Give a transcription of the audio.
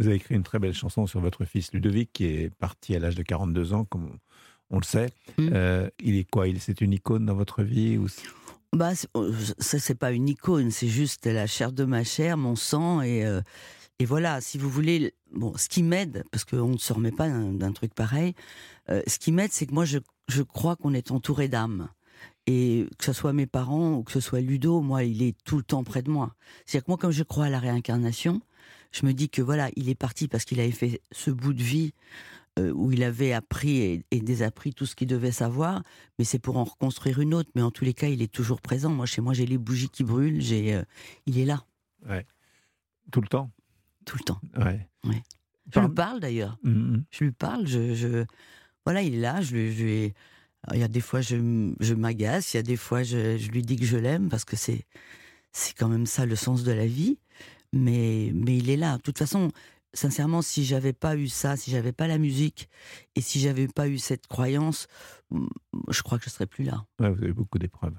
Vous avez écrit une très belle chanson sur votre fils Ludovic, qui est parti à l'âge de 42 ans, comme on le sait. Mm. Euh, il est quoi? Il, C'est une icône dans votre vie ou Bah, oh, ça, c'est pas une icône, c'est juste la chair de ma chair, mon sang, et, euh, et voilà, si vous voulez, bon, ce qui m'aide, parce qu'on ne se remet pas d'un d'un truc pareil, euh, ce qui m'aide, c'est que moi, je, je crois qu'on est entouré d'âmes. Et que ce soit mes parents ou que ce soit Ludo, moi, il est tout le temps près de moi. C'est-à-dire que moi, comme je crois à la réincarnation, je me dis que voilà, il est parti parce qu'il avait fait ce bout de vie euh, où il avait appris et, et désappris tout ce qu'il devait savoir, mais c'est pour en reconstruire une autre. Mais en tous les cas, il est toujours présent. Moi, chez moi, j'ai les bougies qui brûlent. J'ai, euh, il est là tout le temps tout le temps. Ouais. Je Par- lui parle d'ailleurs. Mhm. Je lui parle. Je, je- voilà, il est là. Je lui, je lui- Alors, il y a des fois, je, je m'agace. Il y a des fois, je, je lui dis que je l'aime parce que c'est, c'est quand même ça le sens de la vie. Mais, mais il est là. De toute façon, sincèrement, si j'avais pas eu ça, si j'avais pas la musique et si j'avais pas eu cette croyance, mm, je crois que je serais plus là. Vous avez beaucoup d'épreuves.